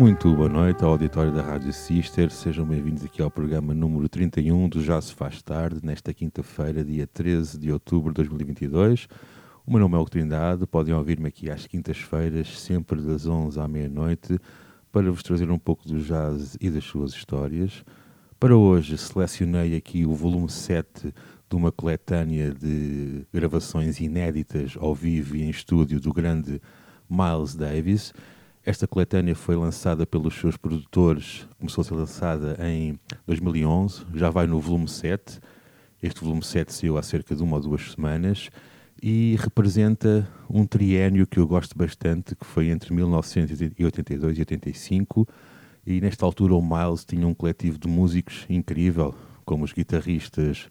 Muito boa noite ao auditório da Rádio Sister. Sejam bem-vindos aqui ao programa número 31 do Já se faz tarde, nesta quinta-feira, dia 13 de outubro de 2022. O meu nome é o Trindade. Podem ouvir-me aqui às quintas-feiras, sempre das 11 à meia-noite, para vos trazer um pouco do jazz e das suas histórias. Para hoje selecionei aqui o volume 7 de uma coletânea de gravações inéditas ao vivo e em estúdio do grande Miles Davis. Esta coletânea foi lançada pelos seus produtores, começou a ser lançada em 2011, já vai no volume 7. Este volume 7 saiu há cerca de uma ou duas semanas e representa um triênio que eu gosto bastante, que foi entre 1982 e 85 e nesta altura o Miles tinha um coletivo de músicos incrível, como os guitarristas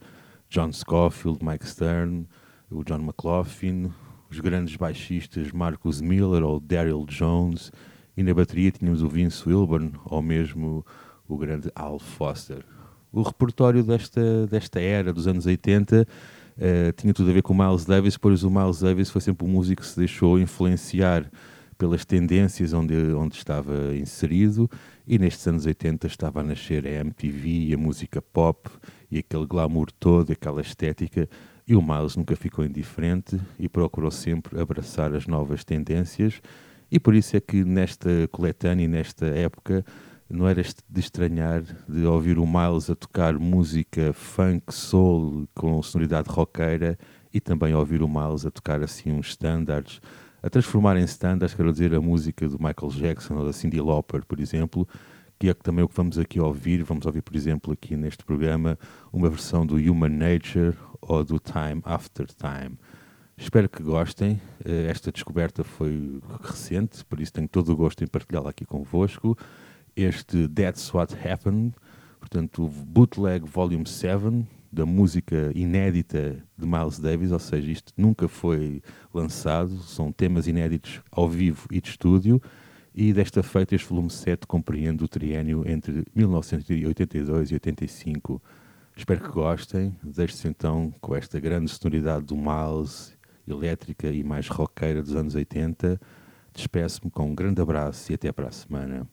John Scofield, Mike Stern, o John McLaughlin, os grandes baixistas Marcus Miller ou Daryl Jones, e na bateria tínhamos o Vince Wilburn ou mesmo o grande Al Foster. O repertório desta, desta era dos anos 80 uh, eh, tinha tudo a ver com Miles Davis, pois o Miles Davis foi sempre um músico que se deixou influenciar pelas tendências onde, onde estava inserido e nestes anos 80 estava a nascer a MTV, a música pop e aquele glamour todo, aquela estética. E o Miles nunca ficou indiferente e procurou sempre abraçar as novas tendências. E por isso é que nesta coletânea e nesta época não era de estranhar de ouvir o Miles a tocar música funk, soul, com sonoridade roqueira e também ouvir o Miles a tocar assim uns standards a transformar em standards, quero dizer, a música do Michael Jackson ou da Cyndi Lauper, por exemplo, que é também o que vamos aqui ouvir. Vamos ouvir, por exemplo, aqui neste programa, uma versão do Human Nature ou do Time After Time. Espero que gostem. Eh, esta descoberta foi recente, por isso tenho todo o gosto em partilhá-la aqui convosco. Este That's What Happened, portanto, Bootleg Volume 7, da música inédita de Miles Davis, ou seja, isto nunca foi lançado, são temas inéditos ao vivo e de estúdio, e desta feita este volume 7 compreende o triênio entre 1982 e 85. Espero que gostem, deixe-se então com esta grande sonoridade do Miles, elétrica e mais roqueira dos anos 80. Despeço-me com um grande abraço e até para a semana.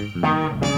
Música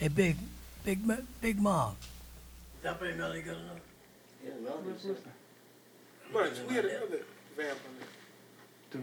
a big, big, mo- big mob. That ain't really good enough. Yeah, well, Right, we had another vamp on there.